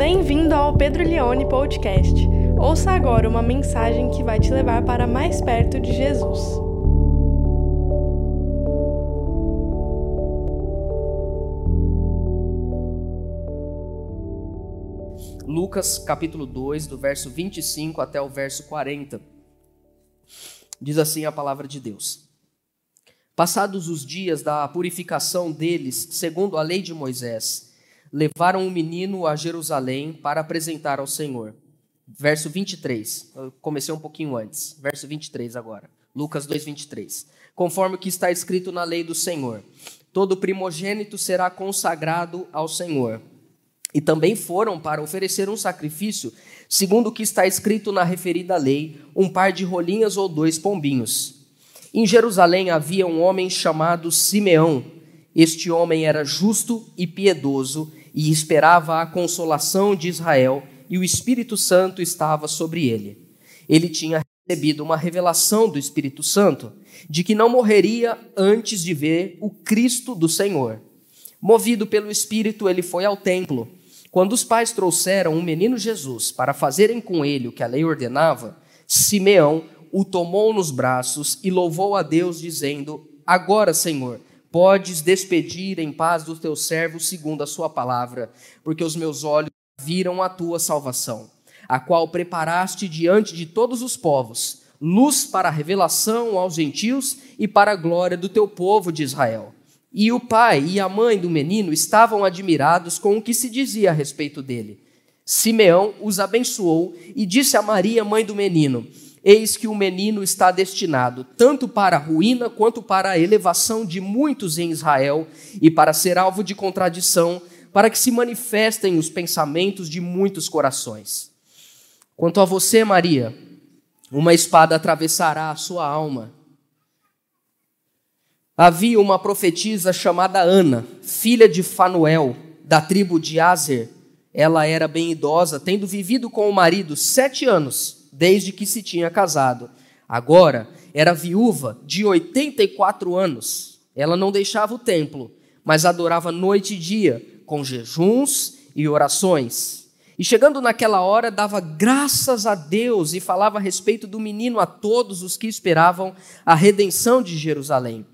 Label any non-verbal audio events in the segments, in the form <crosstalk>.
Bem-vindo ao Pedro Leone Podcast. Ouça agora uma mensagem que vai te levar para mais perto de Jesus. Lucas capítulo 2, do verso 25 até o verso 40. Diz assim a palavra de Deus. Passados os dias da purificação deles, segundo a lei de Moisés, levaram o menino a Jerusalém para apresentar ao Senhor. Verso 23. Eu comecei um pouquinho antes. Verso 23 agora. Lucas 2, 23. Conforme o que está escrito na lei do Senhor: todo primogênito será consagrado ao Senhor. E também foram para oferecer um sacrifício, segundo o que está escrito na referida lei, um par de rolinhas ou dois pombinhos. Em Jerusalém havia um homem chamado Simeão. Este homem era justo e piedoso e esperava a consolação de Israel, e o Espírito Santo estava sobre ele. Ele tinha recebido uma revelação do Espírito Santo de que não morreria antes de ver o Cristo do Senhor. Movido pelo Espírito, ele foi ao templo. Quando os pais trouxeram um menino Jesus para fazerem com ele o que a lei ordenava, Simeão o tomou nos braços e louvou a Deus, dizendo: Agora, Senhor, podes despedir em paz do teu servo segundo a sua palavra, porque os meus olhos viram a tua salvação, a qual preparaste diante de todos os povos, luz para a revelação aos gentios e para a glória do teu povo de Israel. E o pai e a mãe do menino estavam admirados com o que se dizia a respeito dele. Simeão os abençoou e disse a Maria, mãe do menino: Eis que o menino está destinado tanto para a ruína quanto para a elevação de muitos em Israel e para ser alvo de contradição, para que se manifestem os pensamentos de muitos corações. Quanto a você, Maria, uma espada atravessará a sua alma. Havia uma profetisa chamada Ana, filha de Fanuel, da tribo de Azer. Ela era bem idosa, tendo vivido com o marido sete anos desde que se tinha casado. Agora era viúva de 84 anos. Ela não deixava o templo, mas adorava noite e dia, com jejuns e orações. E chegando naquela hora, dava graças a Deus e falava a respeito do menino a todos os que esperavam a redenção de Jerusalém.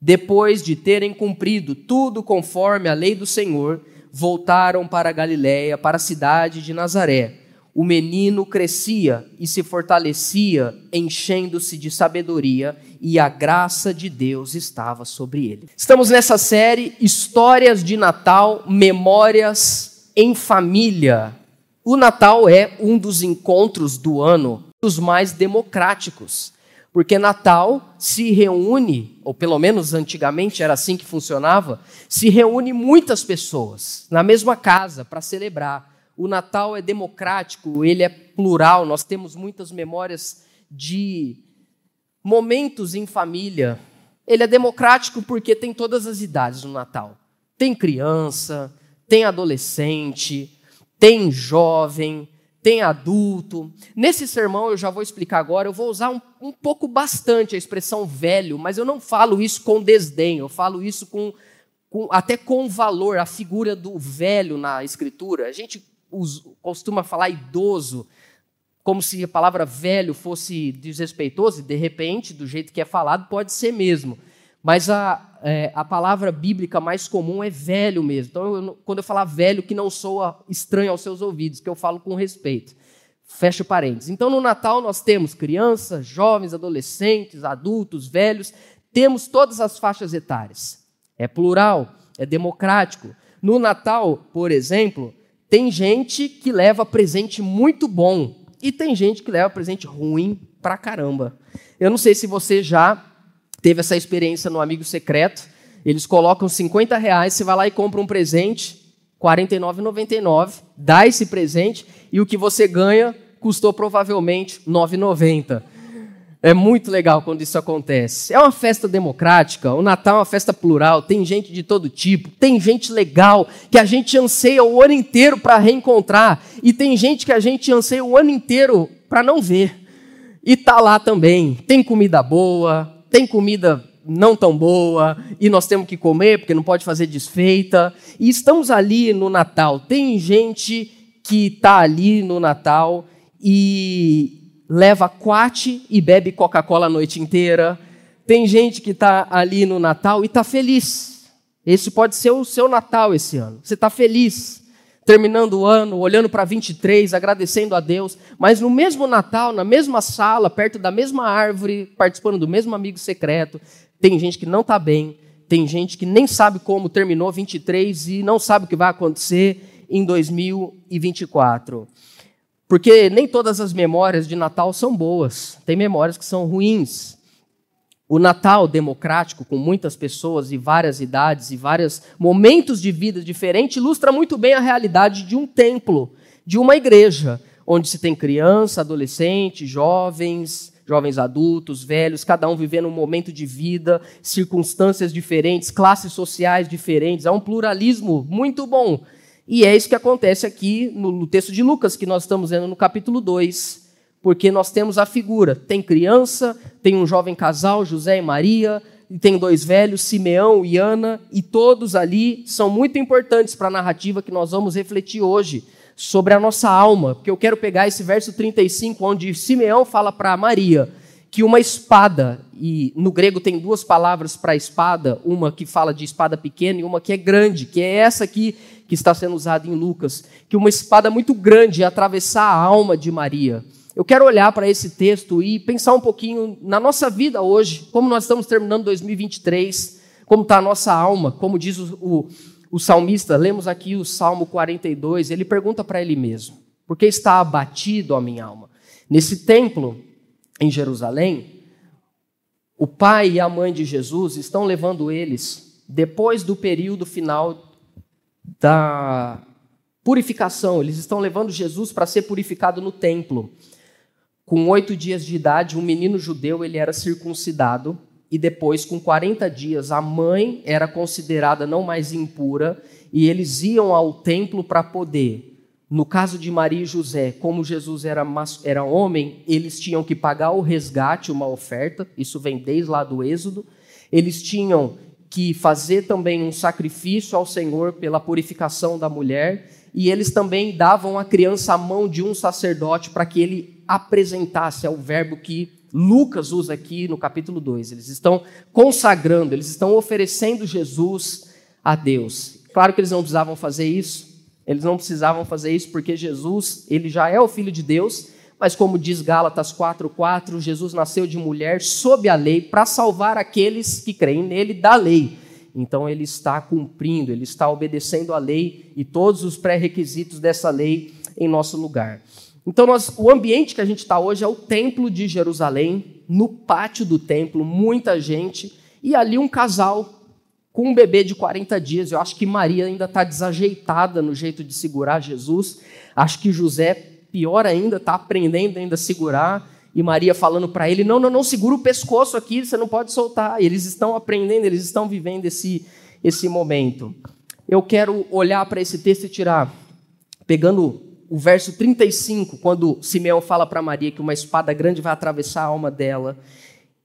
Depois de terem cumprido tudo conforme a lei do Senhor, voltaram para Galiléia, para a cidade de Nazaré o menino crescia e se fortalecia, enchendo-se de sabedoria, e a graça de Deus estava sobre ele. Estamos nessa série Histórias de Natal, Memórias em Família. O Natal é um dos encontros do ano dos mais democráticos, porque Natal se reúne, ou pelo menos antigamente era assim que funcionava, se reúne muitas pessoas na mesma casa para celebrar o Natal é democrático, ele é plural, nós temos muitas memórias de momentos em família. Ele é democrático porque tem todas as idades no Natal. Tem criança, tem adolescente, tem jovem, tem adulto. Nesse sermão eu já vou explicar agora, eu vou usar um, um pouco bastante a expressão velho, mas eu não falo isso com desdém, eu falo isso com, com até com valor, a figura do velho na escritura. A gente costuma falar idoso, como se a palavra velho fosse desrespeitoso, e de repente, do jeito que é falado, pode ser mesmo. Mas a, é, a palavra bíblica mais comum é velho mesmo. Então, eu, quando eu falar velho, que não soa estranho aos seus ouvidos, que eu falo com respeito. Fecha parênteses. Então, no Natal, nós temos crianças, jovens, adolescentes, adultos, velhos, temos todas as faixas etárias. É plural, é democrático. No Natal, por exemplo, tem gente que leva presente muito bom e tem gente que leva presente ruim pra caramba. Eu não sei se você já teve essa experiência no Amigo Secreto. Eles colocam 50 reais, você vai lá e compra um presente, R$ 49,99, dá esse presente e o que você ganha custou provavelmente R$ 9,90. É muito legal quando isso acontece. É uma festa democrática, o Natal é uma festa plural, tem gente de todo tipo, tem gente legal que a gente anseia o ano inteiro para reencontrar, e tem gente que a gente anseia o ano inteiro para não ver. E tá lá também. Tem comida boa, tem comida não tão boa, e nós temos que comer porque não pode fazer desfeita. E estamos ali no Natal. Tem gente que está ali no Natal e leva quate e bebe Coca-Cola a noite inteira. Tem gente que está ali no Natal e está feliz. Esse pode ser o seu Natal esse ano. Você está feliz, terminando o ano, olhando para 23, agradecendo a Deus, mas no mesmo Natal, na mesma sala, perto da mesma árvore, participando do mesmo amigo secreto, tem gente que não está bem, tem gente que nem sabe como terminou 23 e não sabe o que vai acontecer em 2024. Porque nem todas as memórias de Natal são boas, tem memórias que são ruins. O Natal democrático, com muitas pessoas e várias idades e vários momentos de vida diferentes, ilustra muito bem a realidade de um templo, de uma igreja, onde se tem criança, adolescente, jovens, jovens adultos, velhos, cada um vivendo um momento de vida, circunstâncias diferentes, classes sociais diferentes. Há um pluralismo muito bom. E é isso que acontece aqui no, texto de Lucas, que nós estamos vendo no capítulo 2 porque nós temos a figura: tem criança, tem um jovem casal, José e Maria, e tem dois velhos, Simeão e Ana, e todos ali são muito importantes para a narrativa que nós vamos refletir hoje sobre a nossa alma, porque eu quero pegar esse verso 35, onde Simeão fala para Maria que uma espada, e no grego tem duas palavras para espada, uma que fala de espada pequena e uma que é grande, que é essa aqui que está sendo usada em Lucas, que uma espada muito grande ia atravessar a alma de Maria. Eu quero olhar para esse texto e pensar um pouquinho na nossa vida hoje, como nós estamos terminando 2023, como está a nossa alma, como diz o, o, o salmista, lemos aqui o Salmo 42, ele pergunta para ele mesmo: por que está abatido a minha alma? Nesse templo em Jerusalém, o pai e a mãe de Jesus estão levando eles, depois do período final da purificação, eles estão levando Jesus para ser purificado no templo. Com oito dias de idade, um menino judeu ele era circuncidado e depois, com 40 dias, a mãe era considerada não mais impura e eles iam ao templo para poder. No caso de Maria e José, como Jesus era, era homem, eles tinham que pagar o resgate, uma oferta, isso vem desde lá do Êxodo. Eles tinham que fazer também um sacrifício ao Senhor pela purificação da mulher, e eles também davam a criança à mão de um sacerdote para que ele apresentasse, é o verbo que Lucas usa aqui no capítulo 2. Eles estão consagrando, eles estão oferecendo Jesus a Deus. Claro que eles não precisavam fazer isso, eles não precisavam fazer isso porque Jesus, ele já é o filho de Deus, mas como diz Gálatas 4:4, Jesus nasceu de mulher sob a lei para salvar aqueles que creem nele da lei. Então ele está cumprindo, ele está obedecendo a lei e todos os pré-requisitos dessa lei em nosso lugar. Então, nós, o ambiente que a gente está hoje é o Templo de Jerusalém, no pátio do templo, muita gente, e ali um casal com um bebê de 40 dias. Eu acho que Maria ainda está desajeitada no jeito de segurar Jesus. Acho que José, pior ainda, está aprendendo ainda a segurar. E Maria falando para ele: não, não, não, segura o pescoço aqui, você não pode soltar. E eles estão aprendendo, eles estão vivendo esse, esse momento. Eu quero olhar para esse texto e tirar, pegando o verso 35, quando Simeão fala para Maria que uma espada grande vai atravessar a alma dela,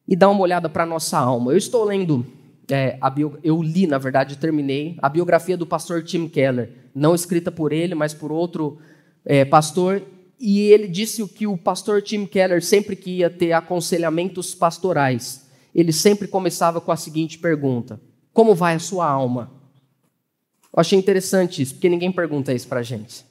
e dá uma olhada para a nossa alma. Eu estou lendo, é, bio, eu li, na verdade, terminei, a biografia do pastor Tim Keller, não escrita por ele, mas por outro é, pastor, e ele disse que o pastor Tim Keller, sempre que ia ter aconselhamentos pastorais, ele sempre começava com a seguinte pergunta: Como vai a sua alma? Eu achei interessante isso, porque ninguém pergunta isso para gente.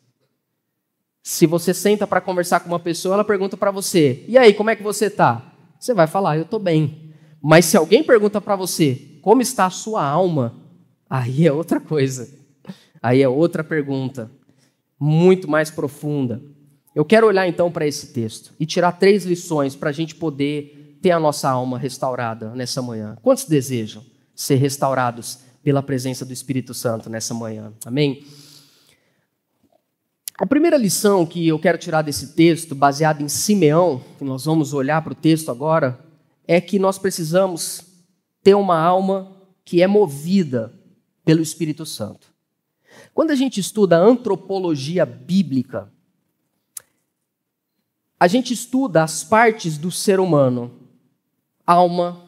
Se você senta para conversar com uma pessoa, ela pergunta para você: "E aí, como é que você está?" Você vai falar: "Eu estou bem". Mas se alguém pergunta para você: "Como está a sua alma?" Aí é outra coisa. Aí é outra pergunta, muito mais profunda. Eu quero olhar então para esse texto e tirar três lições para a gente poder ter a nossa alma restaurada nessa manhã. Quantos desejam ser restaurados pela presença do Espírito Santo nessa manhã? Amém? A primeira lição que eu quero tirar desse texto, baseado em Simeão, que nós vamos olhar para o texto agora, é que nós precisamos ter uma alma que é movida pelo Espírito Santo. Quando a gente estuda antropologia bíblica, a gente estuda as partes do ser humano: alma,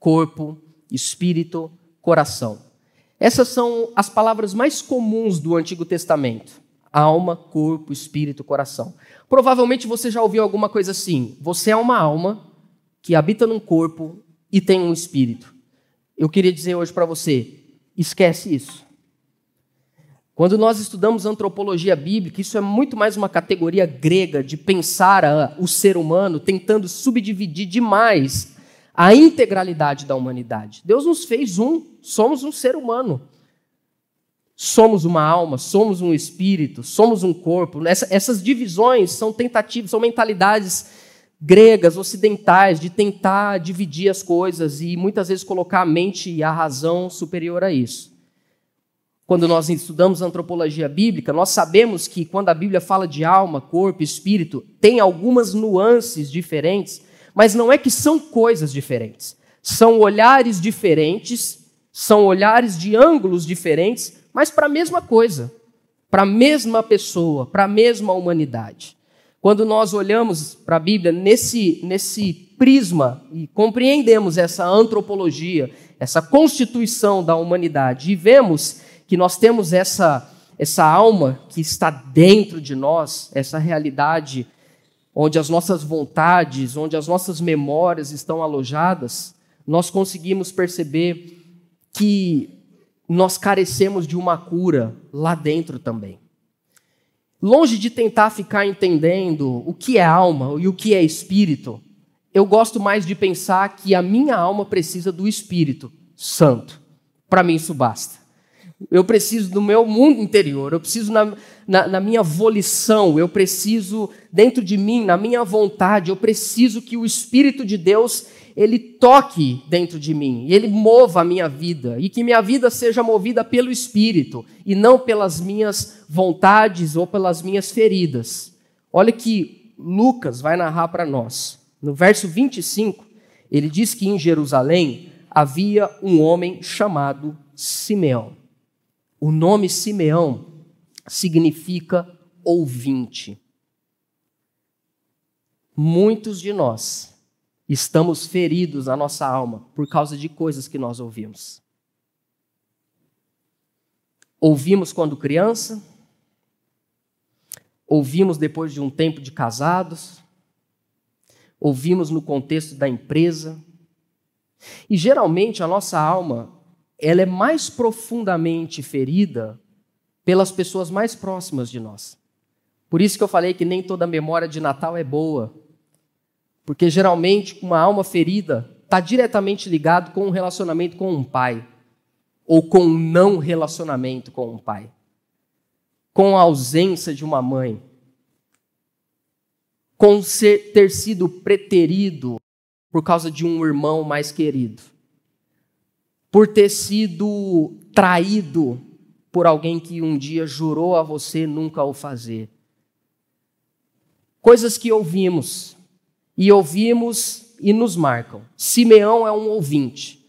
corpo, espírito, coração. Essas são as palavras mais comuns do Antigo Testamento Alma, corpo, espírito, coração. Provavelmente você já ouviu alguma coisa assim. Você é uma alma que habita num corpo e tem um espírito. Eu queria dizer hoje para você: esquece isso. Quando nós estudamos antropologia bíblica, isso é muito mais uma categoria grega de pensar a, o ser humano tentando subdividir demais a integralidade da humanidade. Deus nos fez um, somos um ser humano. Somos uma alma, somos um espírito, somos um corpo. Essa, essas divisões são tentativas, são mentalidades gregas, ocidentais, de tentar dividir as coisas e muitas vezes colocar a mente e a razão superior a isso quando nós estudamos antropologia bíblica, nós sabemos que quando a Bíblia fala de alma, corpo, espírito, tem algumas nuances diferentes, mas não é que são coisas diferentes. São olhares diferentes, são olhares de ângulos diferentes, mas para a mesma coisa, para a mesma pessoa, para a mesma humanidade. Quando nós olhamos para a Bíblia nesse, nesse prisma e compreendemos essa antropologia, essa constituição da humanidade e vemos que nós temos essa, essa alma que está dentro de nós, essa realidade onde as nossas vontades, onde as nossas memórias estão alojadas, nós conseguimos perceber que nós carecemos de uma cura lá dentro também. Longe de tentar ficar entendendo o que é alma e o que é espírito, eu gosto mais de pensar que a minha alma precisa do Espírito Santo. Para mim, isso basta. Eu preciso do meu mundo interior, eu preciso na, na, na, minha volição, eu preciso dentro de mim, na minha vontade, eu preciso que o Espírito de Deus ele toque dentro de mim ele mova a minha vida e que minha vida seja movida pelo Espírito e não pelas minhas vontades ou pelas minhas feridas. Olha que Lucas vai narrar para nós. No verso 25, ele diz que em Jerusalém havia um homem chamado Simeão. O nome Simeão significa ouvinte. Muitos de nós estamos feridos na nossa alma por causa de coisas que nós ouvimos. Ouvimos quando criança, ouvimos depois de um tempo de casados, ouvimos no contexto da empresa. E geralmente a nossa alma ela é mais profundamente ferida pelas pessoas mais próximas de nós. Por isso que eu falei que nem toda memória de Natal é boa. Porque geralmente uma alma ferida está diretamente ligado com um relacionamento com um pai ou com um não relacionamento com um pai, com a ausência de uma mãe, com ser, ter sido preterido por causa de um irmão mais querido por ter sido traído por alguém que um dia jurou a você nunca o fazer. Coisas que ouvimos, e ouvimos e nos marcam. Simeão é um ouvinte.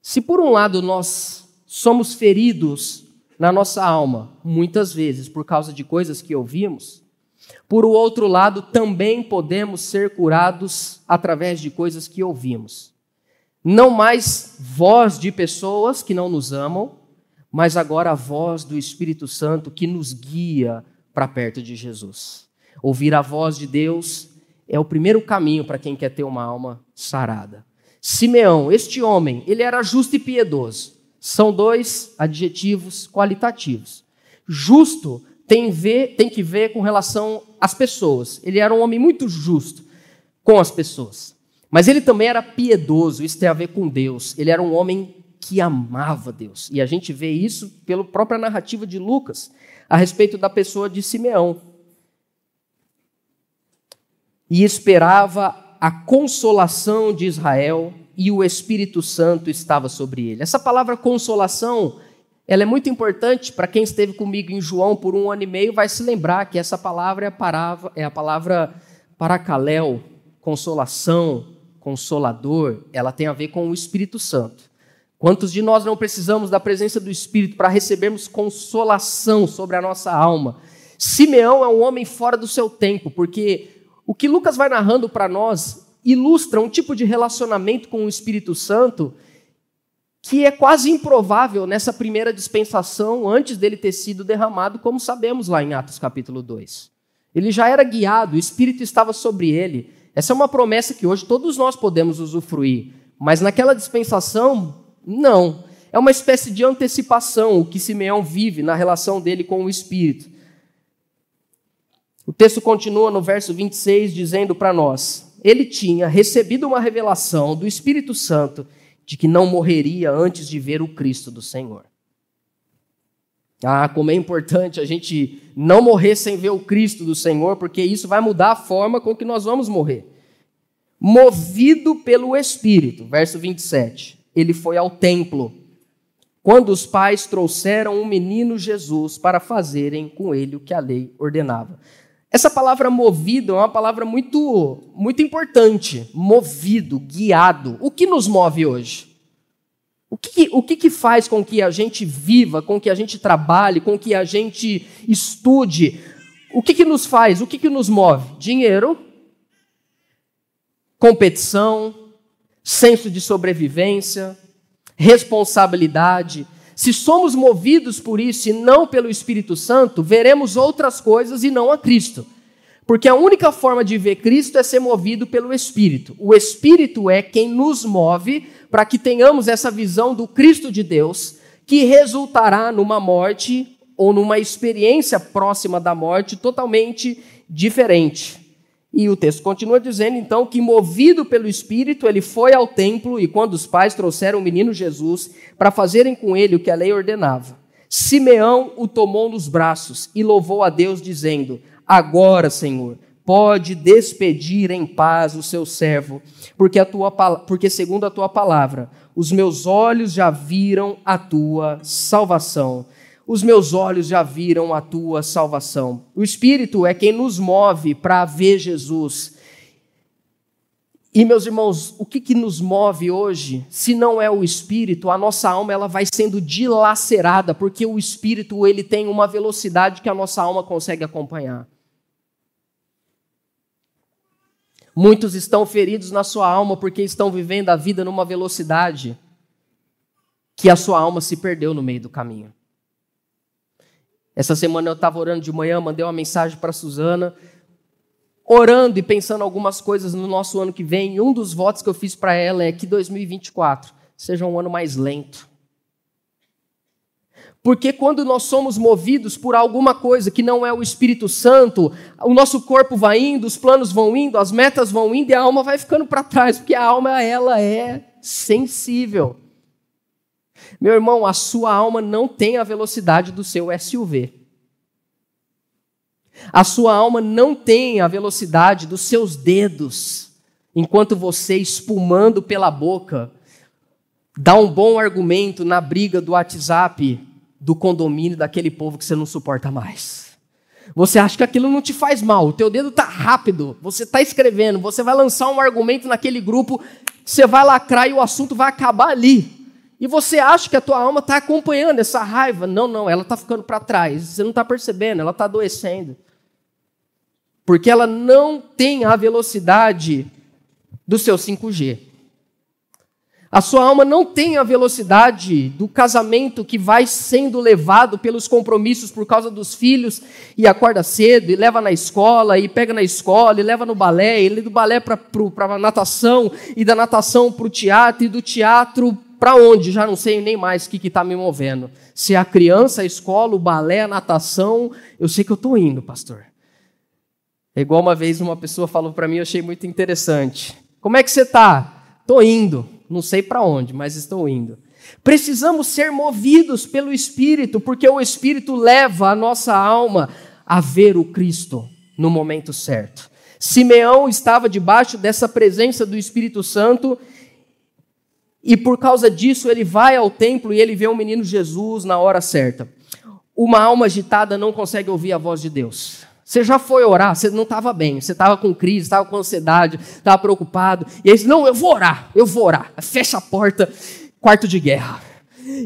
Se por um lado nós somos feridos na nossa alma, muitas vezes por causa de coisas que ouvimos, por outro lado também podemos ser curados através de coisas que ouvimos. Não mais voz de pessoas que não nos amam, mas agora a voz do Espírito Santo que nos guia para perto de Jesus. Ouvir a voz de Deus é o primeiro caminho para quem quer ter uma alma sarada. Simeão, este homem, ele era justo e piedoso. São dois adjetivos qualitativos. Justo tem, ver, tem que ver com relação às pessoas. Ele era um homem muito justo com as pessoas. Mas ele também era piedoso, isso tem a ver com Deus. Ele era um homem que amava Deus. E a gente vê isso pela própria narrativa de Lucas a respeito da pessoa de Simeão. E esperava a consolação de Israel e o Espírito Santo estava sobre ele. Essa palavra consolação, ela é muito importante para quem esteve comigo em João por um ano e meio, vai se lembrar que essa palavra é a palavra, é a palavra paracaléu, consolação, consolador, ela tem a ver com o Espírito Santo. Quantos de nós não precisamos da presença do Espírito para recebermos consolação sobre a nossa alma? Simeão é um homem fora do seu tempo, porque o que Lucas vai narrando para nós ilustra um tipo de relacionamento com o Espírito Santo que é quase improvável nessa primeira dispensação, antes dele ter sido derramado, como sabemos lá em Atos capítulo 2. Ele já era guiado, o Espírito estava sobre ele. Essa é uma promessa que hoje todos nós podemos usufruir, mas naquela dispensação, não. É uma espécie de antecipação o que Simeão vive na relação dele com o Espírito. O texto continua no verso 26 dizendo para nós: ele tinha recebido uma revelação do Espírito Santo de que não morreria antes de ver o Cristo do Senhor. Ah, como é importante a gente não morrer sem ver o Cristo do Senhor, porque isso vai mudar a forma com que nós vamos morrer. Movido pelo Espírito, verso 27, ele foi ao templo quando os pais trouxeram o menino Jesus para fazerem com ele o que a lei ordenava. Essa palavra movido é uma palavra muito, muito importante. Movido, guiado. O que nos move hoje? O que, o que, que faz com que a gente viva, com que a gente trabalhe, com que a gente estude? O que, que nos faz? O que, que nos move? Dinheiro, competição, senso de sobrevivência, responsabilidade. Se somos movidos por isso e não pelo Espírito Santo, veremos outras coisas e não a Cristo. Porque a única forma de ver Cristo é ser movido pelo Espírito. O Espírito é quem nos move para que tenhamos essa visão do Cristo de Deus, que resultará numa morte ou numa experiência próxima da morte totalmente diferente. E o texto continua dizendo então que, movido pelo Espírito, ele foi ao templo e, quando os pais trouxeram o menino Jesus para fazerem com ele o que a lei ordenava, Simeão o tomou nos braços e louvou a Deus, dizendo: Agora, Senhor, pode despedir em paz o seu servo, porque, a tua, porque segundo a tua palavra, os meus olhos já viram a tua salvação os meus olhos já viram a tua salvação. O Espírito é quem nos move para ver Jesus. E meus irmãos, o que, que nos move hoje? Se não é o Espírito, a nossa alma ela vai sendo dilacerada, porque o Espírito ele tem uma velocidade que a nossa alma consegue acompanhar. Muitos estão feridos na sua alma porque estão vivendo a vida numa velocidade que a sua alma se perdeu no meio do caminho. Essa semana eu estava orando de manhã, mandei uma mensagem para Suzana, orando e pensando algumas coisas no nosso ano que vem. E um dos votos que eu fiz para ela é que 2024 seja um ano mais lento. Porque quando nós somos movidos por alguma coisa que não é o Espírito Santo, o nosso corpo vai indo, os planos vão indo, as metas vão indo e a alma vai ficando para trás, porque a alma ela é sensível. Meu irmão, a sua alma não tem a velocidade do seu SUV. A sua alma não tem a velocidade dos seus dedos, enquanto você, espumando pela boca, dá um bom argumento na briga do WhatsApp do condomínio daquele povo que você não suporta mais. Você acha que aquilo não te faz mal, o teu dedo está rápido, você está escrevendo, você vai lançar um argumento naquele grupo, você vai lacrar e o assunto vai acabar ali. E você acha que a tua alma está acompanhando essa raiva. Não, não, ela está ficando para trás. Você não está percebendo, ela está adoecendo. Porque ela não tem a velocidade do seu 5G. A sua alma não tem a velocidade do casamento que vai sendo levado pelos compromissos por causa dos filhos e acorda cedo e leva na escola e pega na escola e leva no balé, e do balé para a natação e da natação para o teatro e do teatro para onde? Já não sei nem mais o que está me movendo. Se é a criança, a escola, o balé, a natação, eu sei que eu estou indo, pastor. É igual uma vez uma pessoa falou para mim, eu achei muito interessante. Como é que você está? Estou indo. Não sei para onde, mas estou indo. Precisamos ser movidos pelo Espírito, porque o Espírito leva a nossa alma a ver o Cristo no momento certo. Simeão estava debaixo dessa presença do Espírito Santo e por causa disso ele vai ao templo e ele vê o menino Jesus na hora certa. Uma alma agitada não consegue ouvir a voz de Deus. Você já foi orar, você não estava bem, você estava com crise, estava com ansiedade, estava preocupado. E aí, não, eu vou orar, eu vou orar. Fecha a porta, quarto de guerra.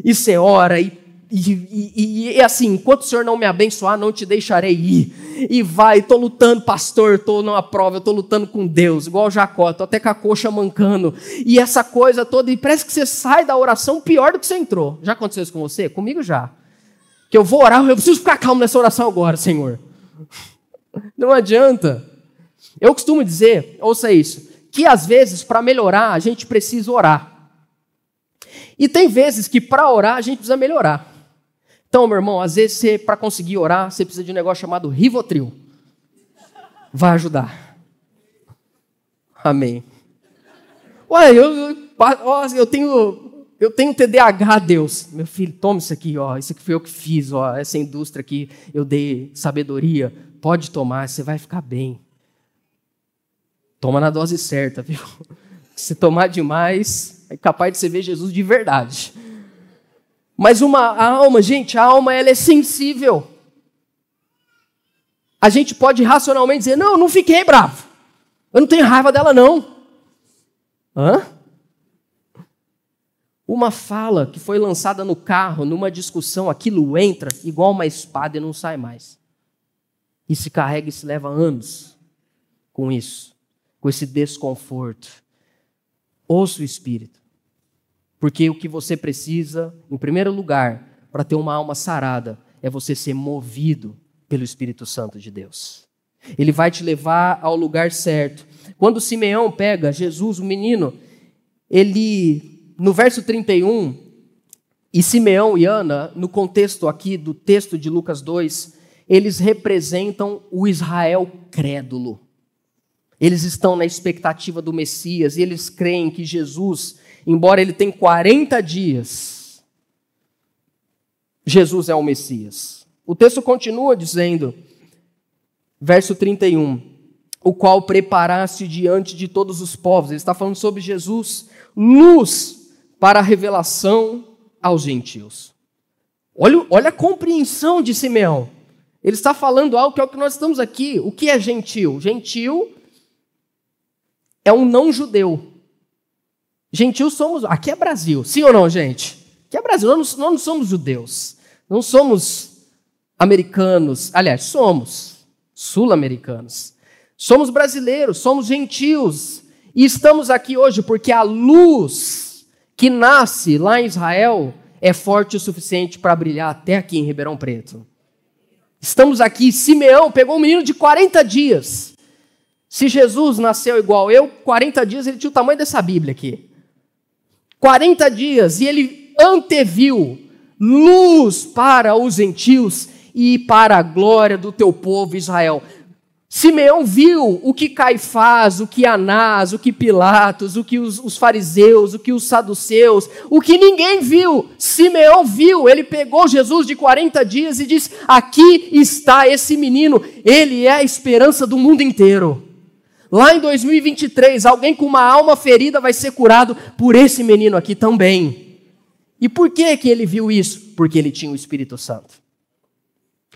E você ora, e e, e, e, assim, enquanto o Senhor não me abençoar, não te deixarei ir. E vai, estou lutando, pastor, estou numa prova, estou lutando com Deus, igual Jacó, estou até com a coxa mancando. E essa coisa toda, e parece que você sai da oração pior do que você entrou. Já aconteceu isso com você? Comigo já. Que eu vou orar, eu preciso ficar calmo nessa oração agora, Senhor. Não adianta. Eu costumo dizer, ouça isso, que às vezes, para melhorar, a gente precisa orar. E tem vezes que para orar a gente precisa melhorar. Então, meu irmão, às vezes para conseguir orar, você precisa de um negócio chamado Rivotril. Vai ajudar. Amém. Ué, eu, eu, tenho eu tenho TDAH, Deus. Meu filho, toma isso aqui, ó. Isso aqui foi eu que fiz, ó. Essa indústria aqui, eu dei sabedoria. Pode tomar, você vai ficar bem. Toma na dose certa, viu? <laughs> Se tomar demais, é capaz de você ver Jesus de verdade. Mas uma alma, gente, a alma ela é sensível. A gente pode racionalmente dizer: não, não fiquei bravo. Eu não tenho raiva dela, não. Hã? Uma fala que foi lançada no carro, numa discussão, aquilo entra igual uma espada e não sai mais. E se carrega e se leva anos com isso, com esse desconforto. Ouça o Espírito. Porque o que você precisa, em primeiro lugar, para ter uma alma sarada, é você ser movido pelo Espírito Santo de Deus. Ele vai te levar ao lugar certo. Quando Simeão pega Jesus, o menino, ele, no verso 31, e Simeão e Ana, no contexto aqui do texto de Lucas 2, eles representam o Israel crédulo. Eles estão na expectativa do Messias e eles creem que Jesus embora ele tenha 40 dias, Jesus é o Messias. O texto continua dizendo, verso 31, o qual preparaste diante de todos os povos. Ele está falando sobre Jesus, luz para a revelação aos gentios. Olha, olha a compreensão de Simeão. Ele está falando algo que é o que nós estamos aqui. O que é gentil? Gentil é um não judeu. Gentil somos. Aqui é Brasil, sim ou não, gente? Aqui é Brasil, nós não, nós não somos judeus, não somos americanos. Aliás, somos sul-americanos. Somos brasileiros, somos gentios. E estamos aqui hoje porque a luz que nasce lá em Israel é forte o suficiente para brilhar até aqui em Ribeirão Preto. Estamos aqui, Simeão pegou um menino de 40 dias. Se Jesus nasceu igual eu, 40 dias ele tinha o tamanho dessa Bíblia aqui. 40 dias, e ele anteviu luz para os gentios e para a glória do teu povo Israel. Simeão viu o que Caifás, o que Anás, o que Pilatos, o que os, os, fariseus, o que os saduceus, o que ninguém viu. Simeão viu, ele pegou Jesus de 40 dias e disse: Aqui está esse menino, ele é a esperança do mundo inteiro. Lá em 2023, alguém com uma alma ferida vai ser curado por esse menino aqui também. E por que que ele viu isso? Porque ele tinha o Espírito Santo.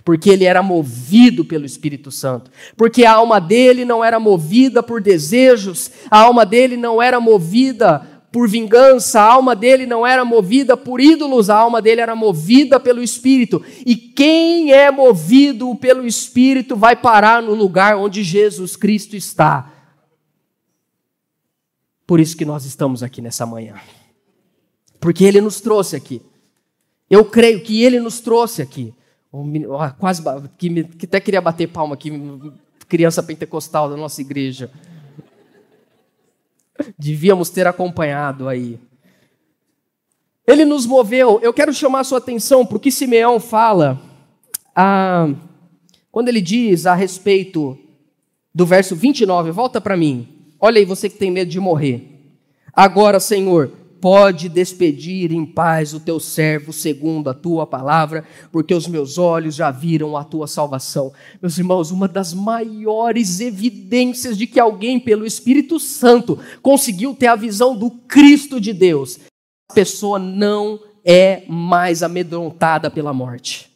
Porque ele era movido pelo Espírito Santo. Porque a alma dele não era movida por desejos, a alma dele não era movida por vingança, a alma dele não era movida por ídolos, a alma dele era movida pelo Espírito. E quem é movido pelo Espírito vai parar no lugar onde Jesus Cristo está. Por isso que nós estamos aqui nessa manhã. Porque ele nos trouxe aqui. Eu creio que ele nos trouxe aqui. Quase que, até queria bater palma aqui, criança pentecostal da nossa igreja. Devíamos ter acompanhado aí. Ele nos moveu. Eu quero chamar a sua atenção para o que Simeão fala ah, quando ele diz a respeito do verso 29. Volta para mim. Olha aí, você que tem medo de morrer. Agora, Senhor, pode despedir em paz o teu servo segundo a tua palavra, porque os meus olhos já viram a tua salvação. Meus irmãos, uma das maiores evidências de que alguém, pelo Espírito Santo, conseguiu ter a visão do Cristo de Deus, a pessoa não é mais amedrontada pela morte.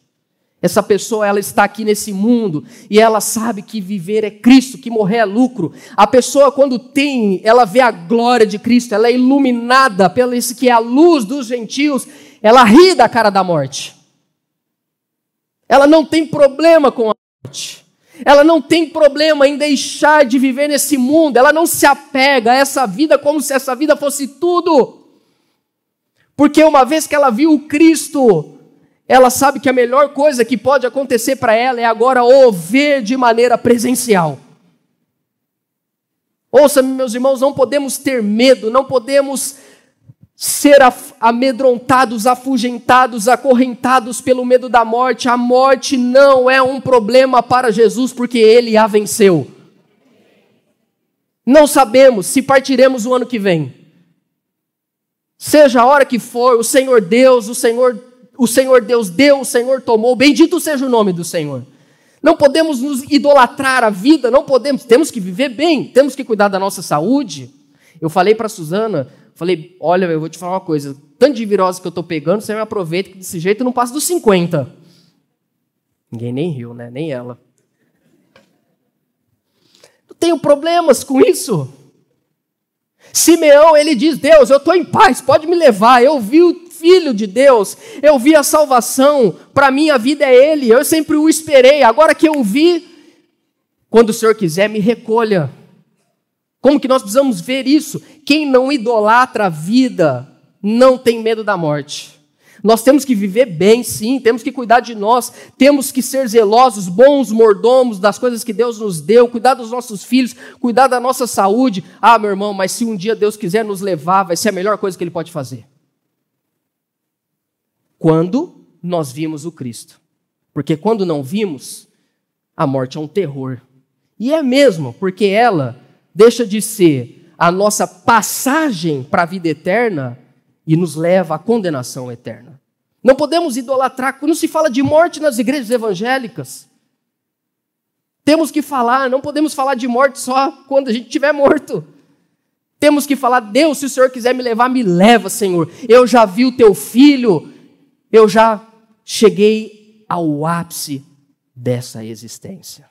Essa pessoa ela está aqui nesse mundo e ela sabe que viver é Cristo, que morrer é lucro. A pessoa quando tem, ela vê a glória de Cristo, ela é iluminada pelo esse que é a luz dos gentios, ela ri da cara da morte. Ela não tem problema com a morte. Ela não tem problema em deixar de viver nesse mundo. Ela não se apega a essa vida como se essa vida fosse tudo. Porque uma vez que ela viu o Cristo, ela sabe que a melhor coisa que pode acontecer para ela é agora o ver de maneira presencial. Ouça, meus irmãos, não podemos ter medo, não podemos ser amedrontados, afugentados, acorrentados pelo medo da morte. A morte não é um problema para Jesus, porque ele a venceu. Não sabemos se partiremos o ano que vem. Seja a hora que for, o Senhor Deus, o Senhor, o Senhor Deus deu, o Senhor tomou. Bendito seja o nome do Senhor. Não podemos nos idolatrar a vida, não podemos, temos que viver bem, temos que cuidar da nossa saúde. Eu falei para a Suzana, Falei, olha, eu vou te falar uma coisa. Tanto de virose que eu estou pegando, você me aproveita que desse jeito eu não passo dos 50. Ninguém nem riu, né? Nem ela. Eu tenho problemas com isso. Simeão, ele diz: Deus, eu estou em paz, pode me levar. Eu vi o Filho de Deus, eu vi a salvação, para mim a vida é Ele, eu sempre o esperei. Agora que eu vi, quando o Senhor quiser, me recolha. Como que nós precisamos ver isso? Quem não idolatra a vida não tem medo da morte. Nós temos que viver bem, sim, temos que cuidar de nós, temos que ser zelosos, bons mordomos das coisas que Deus nos deu, cuidar dos nossos filhos, cuidar da nossa saúde. Ah, meu irmão, mas se um dia Deus quiser nos levar, vai ser a melhor coisa que Ele pode fazer. Quando nós vimos o Cristo. Porque quando não vimos, a morte é um terror. E é mesmo, porque ela deixa de ser a nossa passagem para a vida eterna e nos leva à condenação eterna. Não podemos idolatrar, quando se fala de morte nas igrejas evangélicas, temos que falar, não podemos falar de morte só quando a gente estiver morto. Temos que falar, Deus, se o Senhor quiser me levar, me leva, Senhor. Eu já vi o teu filho, eu já cheguei ao ápice dessa existência.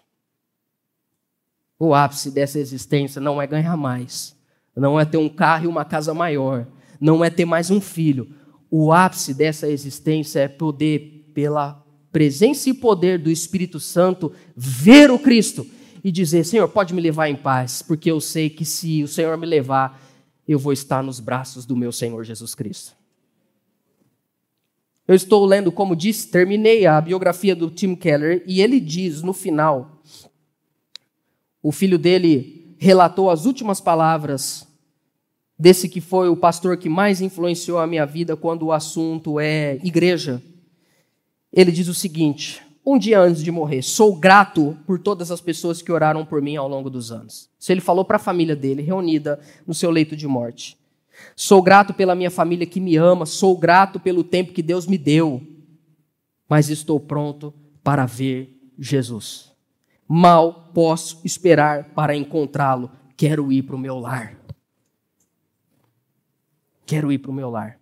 O ápice dessa existência não é ganhar mais, não é ter um carro e uma casa maior, não é ter mais um filho. O ápice dessa existência é poder, pela presença e poder do Espírito Santo, ver o Cristo e dizer: Senhor, pode me levar em paz, porque eu sei que se o Senhor me levar, eu vou estar nos braços do meu Senhor Jesus Cristo. Eu estou lendo, como disse, terminei a biografia do Tim Keller e ele diz no final o filho dele relatou as últimas palavras desse que foi o pastor que mais influenciou a minha vida quando o assunto é igreja. Ele diz o seguinte: um dia antes de morrer, sou grato por todas as pessoas que oraram por mim ao longo dos anos. Isso ele falou para a família dele, reunida no seu leito de morte. Sou grato pela minha família que me ama, sou grato pelo tempo que Deus me deu, mas estou pronto para ver Jesus. Mal posso esperar para encontrá-lo. Quero ir para o meu lar. Quero ir para o meu lar.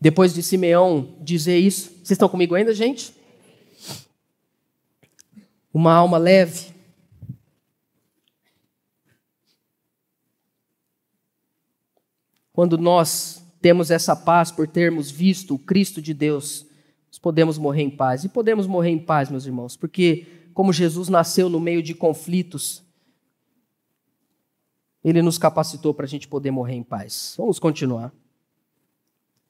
Depois de Simeão dizer isso, vocês estão comigo ainda, gente? Uma alma leve. Quando nós temos essa paz por termos visto o Cristo de Deus, nós podemos morrer em paz. E podemos morrer em paz, meus irmãos, porque como Jesus nasceu no meio de conflitos, ele nos capacitou para a gente poder morrer em paz. Vamos continuar.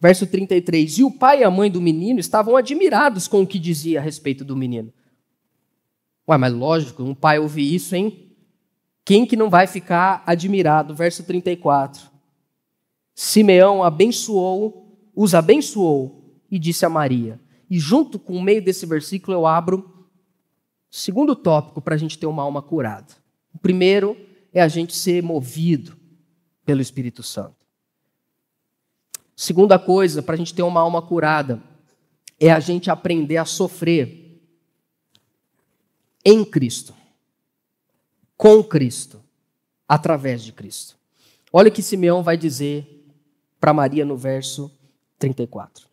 Verso 33. E o pai e a mãe do menino estavam admirados com o que dizia a respeito do menino. Ué, mas lógico, um pai ouvir isso, hein? Quem que não vai ficar admirado? Verso 34. Simeão abençoou, os abençoou e disse a Maria: e junto com o meio desse versículo eu abro segundo tópico para a gente ter uma alma curada. O primeiro é a gente ser movido pelo Espírito Santo. Segunda coisa, para a gente ter uma alma curada, é a gente aprender a sofrer em Cristo, com Cristo, através de Cristo. Olha o que Simeão vai dizer para Maria no verso 34.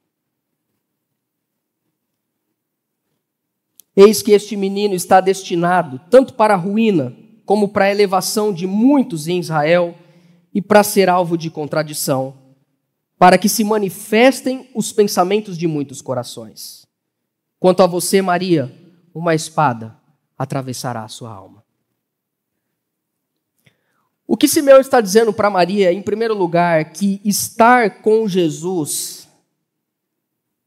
Eis que este menino está destinado tanto para a ruína, como para a elevação de muitos em Israel, e para ser alvo de contradição, para que se manifestem os pensamentos de muitos corações. Quanto a você, Maria, uma espada atravessará a sua alma. O que Simeão está dizendo para Maria, em primeiro lugar, que estar com Jesus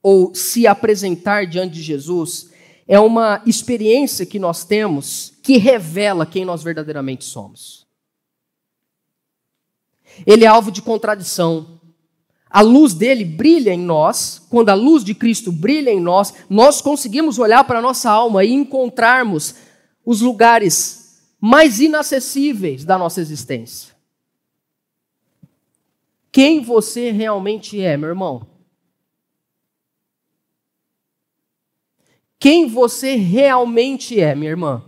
ou se apresentar diante de Jesus é uma experiência que nós temos que revela quem nós verdadeiramente somos. Ele é alvo de contradição. A luz dele brilha em nós, quando a luz de Cristo brilha em nós, nós conseguimos olhar para a nossa alma e encontrarmos os lugares mais inacessíveis da nossa existência. Quem você realmente é, meu irmão? Quem você realmente é, minha irmã?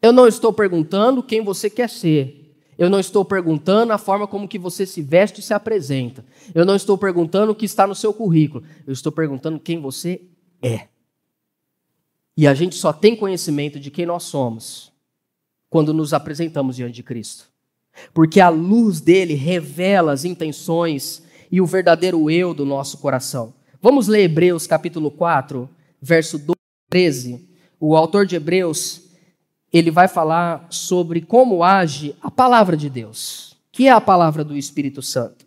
Eu não estou perguntando quem você quer ser. Eu não estou perguntando a forma como que você se veste e se apresenta. Eu não estou perguntando o que está no seu currículo. Eu estou perguntando quem você é. E a gente só tem conhecimento de quem nós somos quando nos apresentamos diante de Cristo. Porque a luz dele revela as intenções e o verdadeiro eu do nosso coração. Vamos ler Hebreus capítulo 4, verso 12, 13. O autor de Hebreus ele vai falar sobre como age a palavra de Deus, que é a palavra do Espírito Santo.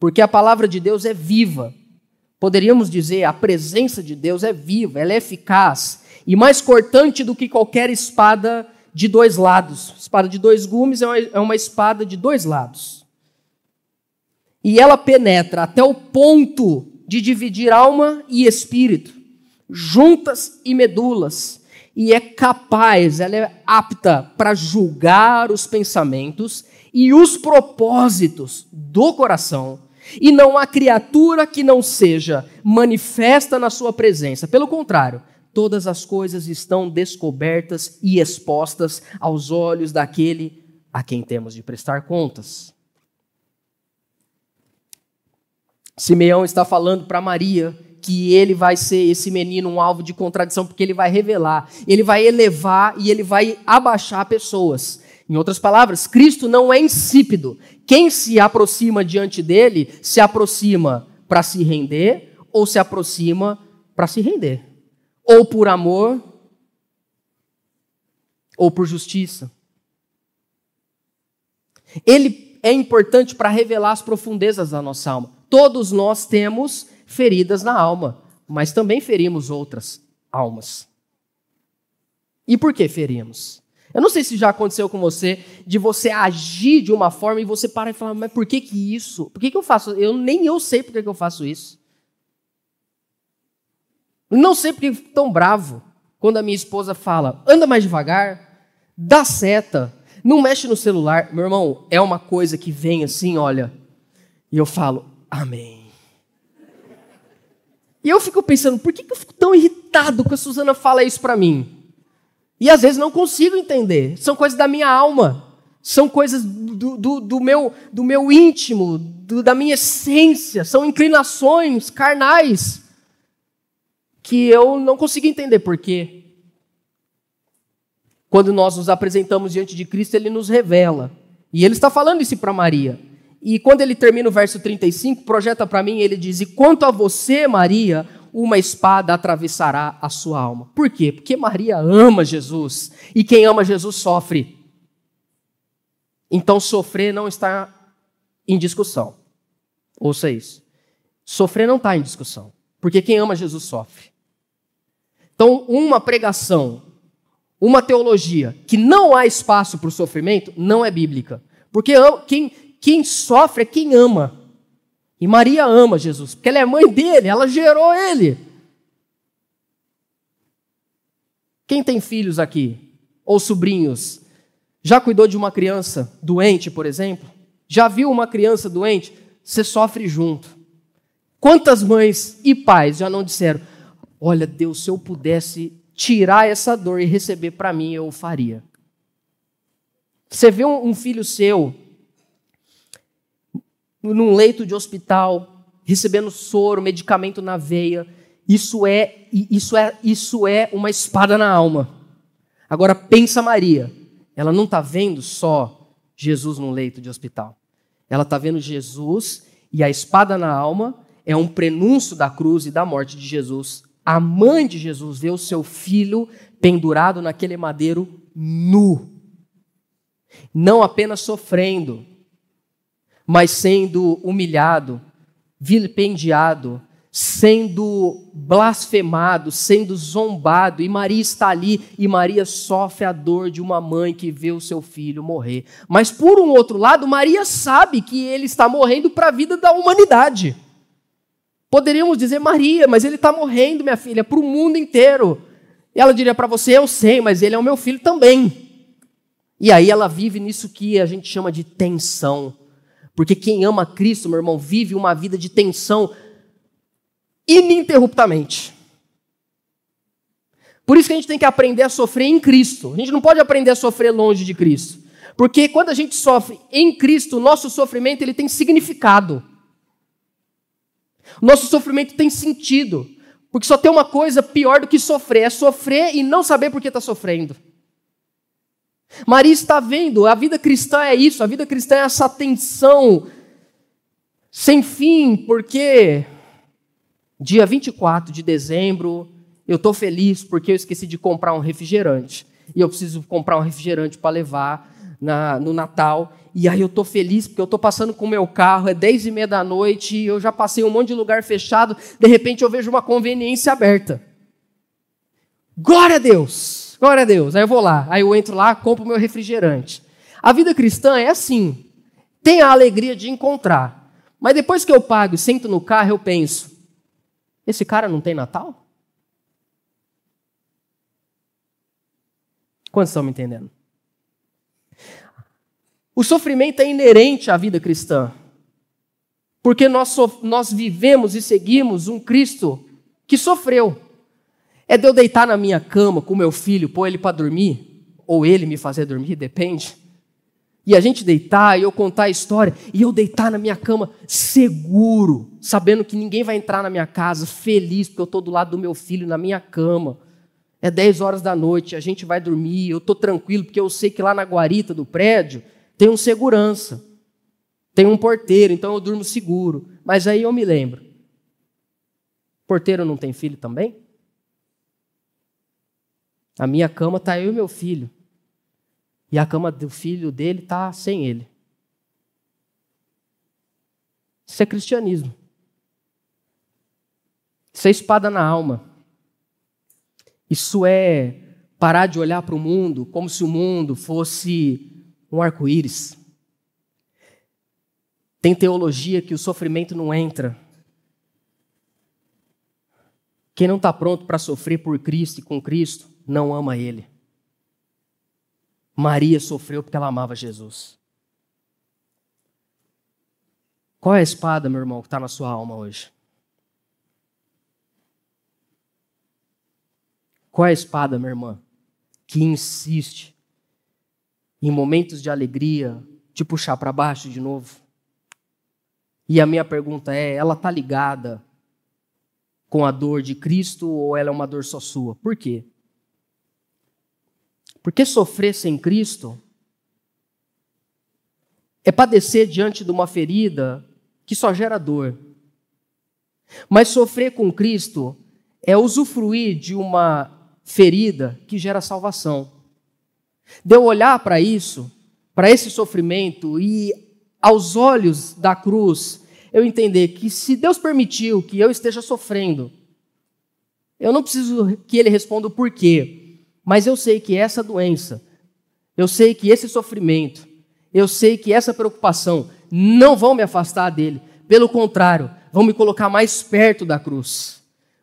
Porque a palavra de Deus é viva. Poderíamos dizer, a presença de Deus é viva, ela é eficaz e mais cortante do que qualquer espada de dois lados. Espada de dois gumes é uma é espada de dois lados. E ela penetra até o ponto de dividir alma e espírito, juntas e medulas e é capaz, ela é apta para julgar os pensamentos e os propósitos do coração. E não há criatura que não seja manifesta na sua presença. Pelo contrário, todas as coisas estão descobertas e expostas aos olhos daquele a quem temos de prestar contas. Simeão está falando para Maria que ele vai ser esse menino um alvo de contradição, porque ele vai revelar, ele vai elevar e ele vai abaixar pessoas. Em outras palavras, Cristo não é insípido. Quem se aproxima diante dele, se aproxima para se render ou se aproxima para se render. Ou por amor, ou por justiça. Ele é importante para revelar as profundezas da nossa alma. Todos nós temos feridas na alma, mas também ferimos outras almas. E por que ferimos? Eu não sei se já aconteceu com você de você agir de uma forma e você para e fala, mas por que que isso? Por que que eu faço? Eu nem eu sei por que que eu faço isso. Não sei porque fico tão bravo quando a minha esposa fala, anda mais devagar, dá seta, não mexe no celular. Meu irmão, é uma coisa que vem assim, olha, e eu falo, amém. E eu fico pensando, por que, eu fico tão irritado quando a Suzana fala isso para mim? E às vezes não consigo entender. São coisas da minha alma. São coisas do, do, do meu, do meu íntimo, do, da minha essência. São inclinações carnais que eu não consigo entender por quê. Quando nós nos apresentamos diante de Cristo, Ele nos revela. E Ele está falando isso para Maria. E quando ele termina o verso 35, projeta para mim, ele diz: E quanto a você, Maria, uma espada atravessará a sua alma. Por quê? Porque Maria ama Jesus. E quem ama Jesus sofre. Então, sofrer não está em discussão. Ouça isso. Sofrer não está em discussão. Porque quem ama Jesus sofre. Então, uma pregação, uma teologia que não há espaço para o sofrimento, não é bíblica. Porque quem, quem sofre é quem ama. E Maria ama Jesus, porque ela é mãe dele, ela gerou ele. Quem tem filhos aqui? Ou sobrinhos? Já cuidou de uma criança doente, por exemplo? Já viu uma criança doente? Você sofre junto. Quantas mães e pais já não disseram: Olha, Deus, se eu pudesse tirar essa dor e receber para mim, eu faria. Você vê um filho seu num leito de hospital, recebendo soro, medicamento na veia. Isso é, isso é, isso é uma espada na alma. Agora pensa Maria, ela não está vendo só Jesus no leito de hospital. Ela está vendo Jesus e a espada na alma é um prenúncio da cruz e da morte de Jesus a mãe de Jesus vê o seu filho pendurado naquele madeiro nu. Não apenas sofrendo, mas sendo humilhado, vilipendiado, sendo blasfemado, sendo zombado, e Maria está ali, e Maria sofre a dor de uma mãe que vê o seu filho morrer. Mas por um outro lado, Maria sabe que ele está morrendo para a vida da humanidade. Poderíamos dizer, Maria, mas ele está morrendo, minha filha, para o mundo inteiro. E ela diria para você, eu sei, mas ele é o meu filho também. E aí ela vive nisso que a gente chama de tensão. Porque quem ama Cristo, meu irmão, vive uma vida de tensão ininterruptamente. Por isso que a gente tem que aprender a sofrer em Cristo. A gente não pode aprender a sofrer longe de Cristo. Porque quando a gente sofre em Cristo, o nosso sofrimento ele tem significado. Nosso sofrimento tem sentido. Porque só tem uma coisa pior do que sofrer: é sofrer e não saber por que está sofrendo. Maria está vendo, a vida cristã é isso, a vida cristã é essa tensão sem fim, porque Dia 24 de dezembro, eu estou feliz porque eu esqueci de comprar um refrigerante. E eu preciso comprar um refrigerante para levar na, no Natal. E aí eu estou feliz porque eu estou passando com o meu carro, é 10 e meia da noite, eu já passei um monte de lugar fechado, de repente eu vejo uma conveniência aberta. Glória a Deus! Glória a Deus! Aí eu vou lá, aí eu entro lá, compro meu refrigerante. A vida cristã é assim, tem a alegria de encontrar. Mas depois que eu pago e sento no carro, eu penso, esse cara não tem Natal? Quantos estão me entendendo? O sofrimento é inerente à vida cristã. Porque nós, nós vivemos e seguimos um Cristo que sofreu. É de eu deitar na minha cama com meu filho, pôr ele para dormir, ou ele me fazer dormir, depende e a gente deitar e eu contar a história e eu deitar na minha cama seguro, sabendo que ninguém vai entrar na minha casa, feliz porque eu estou do lado do meu filho na minha cama. É 10 horas da noite, a gente vai dormir, eu estou tranquilo porque eu sei que lá na guarita do prédio tem um segurança, tem um porteiro, então eu durmo seguro. Mas aí eu me lembro: porteiro não tem filho também? A minha cama está eu e meu filho e a cama do filho dele está sem ele. Isso é cristianismo. Isso é espada na alma. Isso é parar de olhar para o mundo como se o mundo fosse um arco-íris. Tem teologia que o sofrimento não entra. Quem não está pronto para sofrer por Cristo e com Cristo, não ama Ele. Maria sofreu porque ela amava Jesus. Qual é a espada, meu irmão, que está na sua alma hoje? Qual é a espada, minha irmã, que insiste em momentos de alegria te puxar para baixo de novo? E a minha pergunta é: ela está ligada com a dor de Cristo ou ela é uma dor só sua? Por quê? Porque sofrer sem Cristo é padecer diante de uma ferida que só gera dor. Mas sofrer com Cristo é usufruir de uma ferida que gera salvação. De eu olhar para isso, para esse sofrimento e aos olhos da cruz, eu entender que se Deus permitiu que eu esteja sofrendo, eu não preciso que ele responda o porquê. Mas eu sei que essa doença, eu sei que esse sofrimento, eu sei que essa preocupação não vão me afastar dele. Pelo contrário, vão me colocar mais perto da cruz.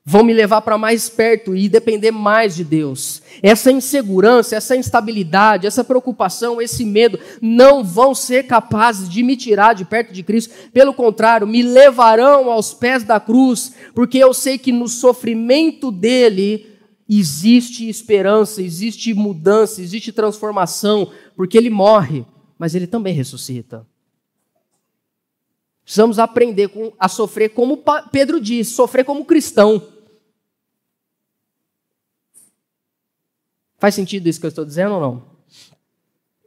Vão me levar para mais perto e depender mais de Deus. Essa insegurança, essa instabilidade, essa preocupação, esse medo não vão ser capazes de me tirar de perto de Cristo. Pelo contrário, me levarão aos pés da cruz, porque eu sei que no sofrimento dele existe esperança, existe mudança, existe transformação, porque ele morre, mas ele também ressuscita. Precisamos aprender a sofrer como Pedro diz, sofrer como cristão. Faz sentido isso que eu estou dizendo ou não?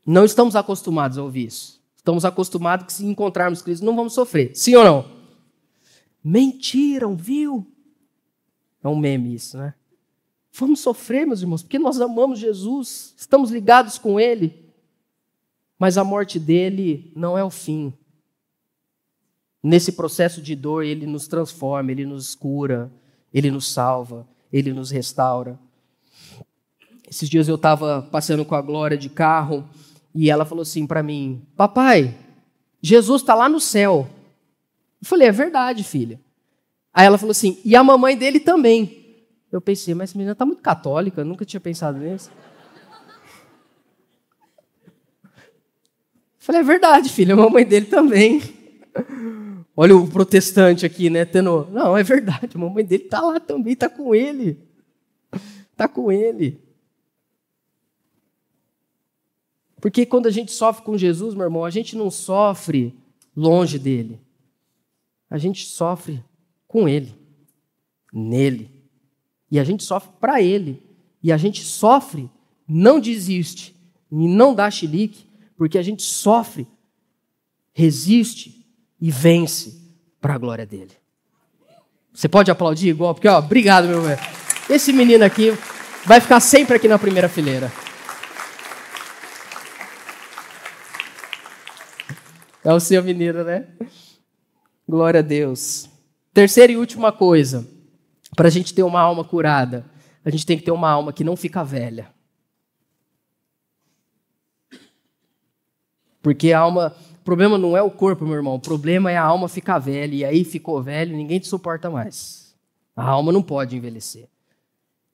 Não estamos acostumados a ouvir isso. Estamos acostumados que se encontrarmos Cristo não vamos sofrer. Sim ou não? Mentiram, viu? É um meme isso, né? Vamos sofrer, meus irmãos, porque nós amamos Jesus, estamos ligados com Ele. Mas a morte dele não é o fim. Nesse processo de dor, ele nos transforma, ele nos cura, ele nos salva, ele nos restaura. Esses dias eu estava passeando com a Glória de carro e ela falou assim para mim: Papai, Jesus está lá no céu. Eu falei: É verdade, filha. Aí ela falou assim: E a mamãe dele também. Eu pensei, mas essa menina está muito católica, nunca tinha pensado nisso. Falei, é verdade, filha, a mamãe dele também. Olha o protestante aqui, né? Tendo... Não, é verdade, a mamãe dele está lá também, está com ele. Está com ele. Porque quando a gente sofre com Jesus, meu irmão, a gente não sofre longe dele. A gente sofre com ele, nele. E a gente sofre para ele. E a gente sofre, não desiste e não dá chilique, porque a gente sofre, resiste e vence para a glória dele. Você pode aplaudir igual? Porque, ó, obrigado, meu velho. Esse menino aqui vai ficar sempre aqui na primeira fileira. É o seu menino, né? Glória a Deus. Terceira e última coisa, para a gente ter uma alma curada, a gente tem que ter uma alma que não fica velha. Porque a alma, o problema não é o corpo, meu irmão, o problema é a alma ficar velha, e aí ficou velho, ninguém te suporta mais. A alma não pode envelhecer.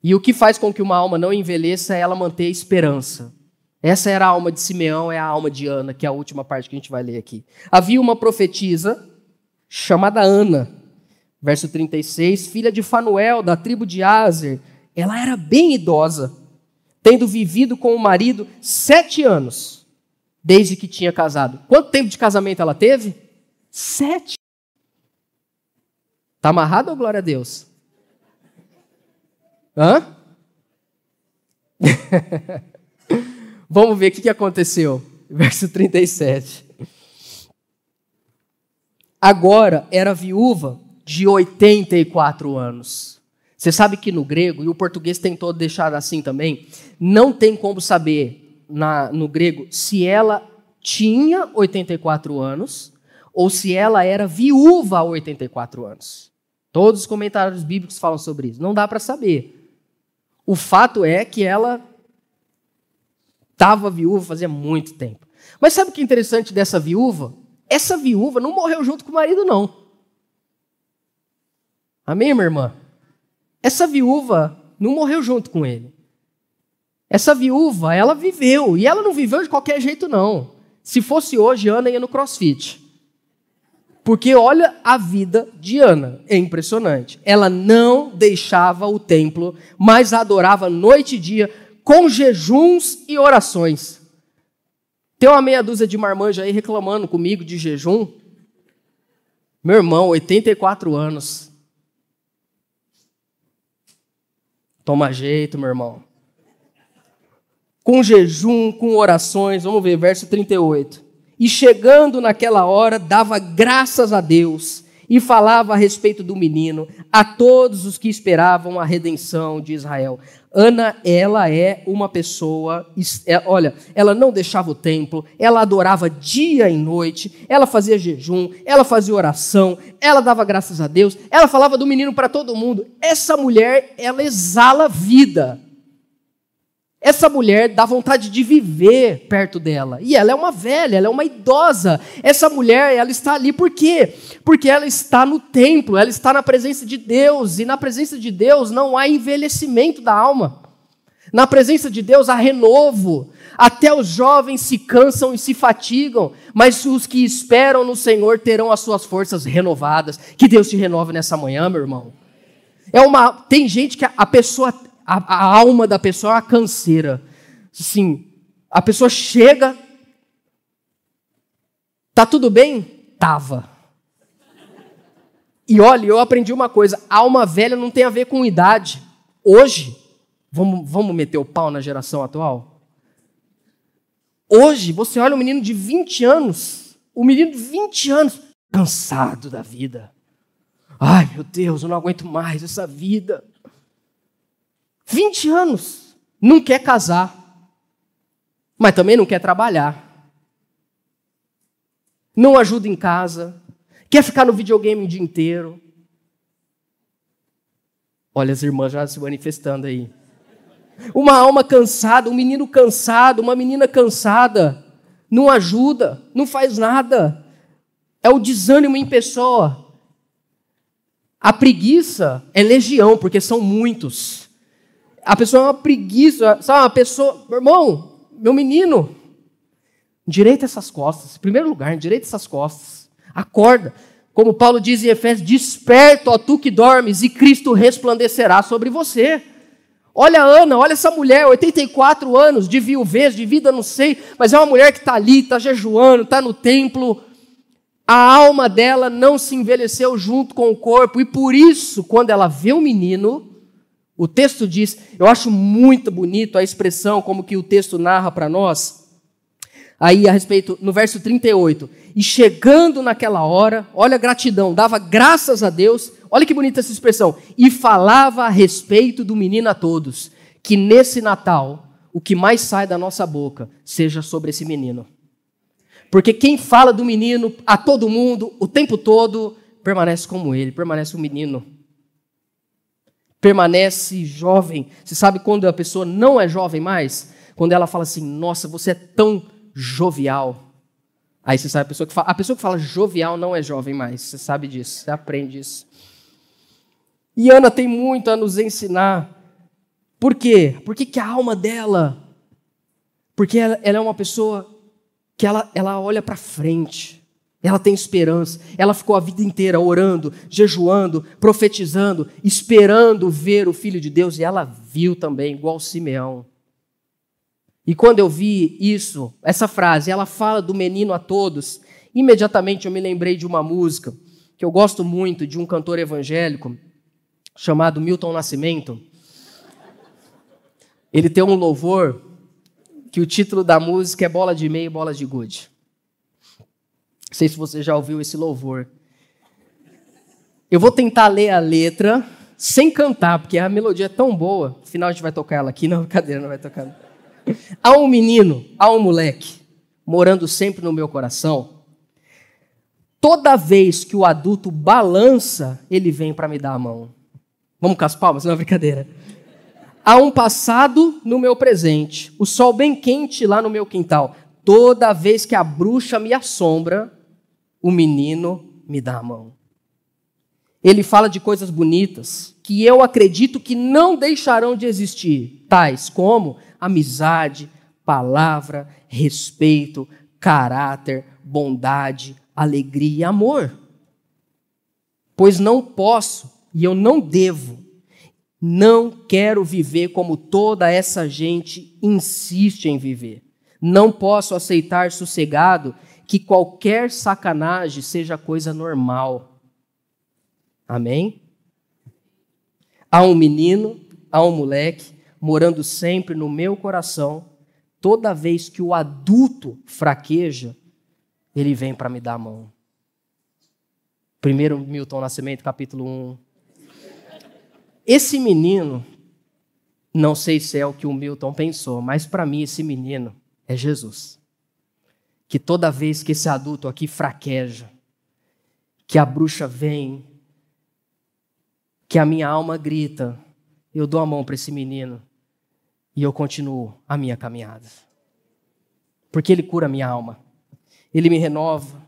E o que faz com que uma alma não envelheça é ela manter a esperança. Essa era a alma de Simeão, é a alma de Ana, que é a última parte que a gente vai ler aqui. Havia uma profetisa chamada Ana, verso 36, filha de Fanuel, da tribo de Azer. Ela era bem idosa, tendo vivido com o marido sete anos, desde que tinha casado. Quanto tempo de casamento ela teve? Sete. Está amarrado ou glória a Deus? Hã? <laughs> Vamos ver o que aconteceu. Verso 37. Agora era viúva de 84 anos. Você sabe que no grego, e o português tentou deixar assim também, não tem como saber na, no grego se ela tinha 84 anos ou se ela era viúva a 84 anos. Todos os comentários bíblicos falam sobre isso. Não dá para saber. O fato é que ela Estava viúva fazia muito tempo. Mas sabe o que é interessante dessa viúva? Essa viúva não morreu junto com o marido, não. Amém, minha irmã? Essa viúva não morreu junto com ele. Essa viúva, ela viveu. E ela não viveu de qualquer jeito, não. Se fosse hoje, Ana ia no crossfit. Porque olha a vida de Ana, é impressionante. Ela não deixava o templo, mas adorava noite e dia, com jejuns e orações. Tem uma meia dúzia de marmanja aí reclamando comigo de jejum. Meu irmão, 84 anos. Toma jeito, meu irmão. Com jejum, com orações, vamos ver, verso 38. E chegando naquela hora, dava graças a Deus e falava a respeito do menino a todos os que esperavam a redenção de Israel. Ana, ela é uma pessoa, é, olha, ela não deixava o templo, ela adorava dia e noite, ela fazia jejum, ela fazia oração, ela dava graças a Deus, ela falava do menino para todo mundo. Essa mulher, ela exala vida. Essa mulher dá vontade de viver perto dela. E ela é uma velha, ela é uma idosa. Essa mulher, ela está ali por quê? Porque ela está no templo, ela está na presença de Deus. E na presença de Deus não há envelhecimento da alma. Na presença de Deus há renovo. Até os jovens se cansam e se fatigam, mas os que esperam no Senhor terão as suas forças renovadas. Que Deus te renove nessa manhã, meu irmão. É uma, tem gente que a, a pessoa a, a alma da pessoa é uma canseira. Sim, a pessoa chega, tá tudo bem? Tava. E olha, eu aprendi uma coisa: alma velha não tem a ver com idade. Hoje, vamos, vamos meter o pau na geração atual? Hoje, você olha um menino de 20 anos, o um menino de 20 anos, cansado da vida. Ai, meu Deus, eu não aguento mais essa vida. 20 anos, não quer casar, mas também não quer trabalhar, não ajuda em casa, quer ficar no videogame o dia inteiro. Olha as irmãs já se manifestando aí. Uma alma cansada, um menino cansado, uma menina cansada, não ajuda, não faz nada. É o desânimo em pessoa. A preguiça é legião, porque são muitos. A pessoa é uma preguiça, sabe? Uma pessoa, meu irmão, meu menino, direita essas costas. Em primeiro lugar, direita essas costas. Acorda. Como Paulo diz em Efésios: Desperta, ó tu que dormes, e Cristo resplandecerá sobre você. Olha a Ana, olha essa mulher, 84 anos, de viuvez, de vida, não sei, mas é uma mulher que está ali, está jejuando, está no templo. A alma dela não se envelheceu junto com o corpo, e por isso, quando ela vê o menino, o texto diz, eu acho muito bonito a expressão como que o texto narra para nós, aí a respeito, no verso 38, e chegando naquela hora, olha a gratidão, dava graças a Deus, olha que bonita essa expressão, e falava a respeito do menino a todos, que nesse Natal, o que mais sai da nossa boca seja sobre esse menino. Porque quem fala do menino a todo mundo, o tempo todo, permanece como ele, permanece o um menino. Permanece jovem. Você sabe quando a pessoa não é jovem mais? Quando ela fala assim: Nossa, você é tão jovial. Aí você sabe, a pessoa que fala, a pessoa que fala jovial não é jovem mais. Você sabe disso, você aprende isso. E Ana tem muito a nos ensinar. Por quê? Por que, que a alma dela? Porque ela, ela é uma pessoa que ela, ela olha para frente. Ela tem esperança. Ela ficou a vida inteira orando, jejuando, profetizando, esperando ver o Filho de Deus. E ela viu também, igual Simeão. E quando eu vi isso, essa frase, ela fala do menino a todos, imediatamente eu me lembrei de uma música que eu gosto muito, de um cantor evangélico chamado Milton Nascimento. Ele tem um louvor que o título da música é Bola de Meia e Bola de Gude. Sei se você já ouviu esse louvor. Eu vou tentar ler a letra sem cantar, porque a melodia é tão boa. Afinal, a gente vai tocar ela aqui. <laughs> Não, brincadeira, não vai tocar. Há um menino, há um moleque, morando sempre no meu coração. Toda vez que o adulto balança, ele vem para me dar a mão. Vamos com as palmas? Não é brincadeira. Há um passado no meu presente, o sol bem quente lá no meu quintal. Toda vez que a bruxa me assombra, o menino me dá a mão. Ele fala de coisas bonitas que eu acredito que não deixarão de existir, tais como amizade, palavra, respeito, caráter, bondade, alegria e amor. Pois não posso e eu não devo, não quero viver como toda essa gente insiste em viver. Não posso aceitar sossegado que qualquer sacanagem seja coisa normal. Amém? Há um menino, há um moleque morando sempre no meu coração, toda vez que o adulto fraqueja, ele vem para me dar a mão. Primeiro Milton Nascimento, capítulo 1. Esse menino, não sei se é o que o Milton pensou, mas para mim esse menino é Jesus. Que toda vez que esse adulto aqui fraqueja, que a bruxa vem, que a minha alma grita, eu dou a mão para esse menino e eu continuo a minha caminhada. Porque Ele cura a minha alma, Ele me renova,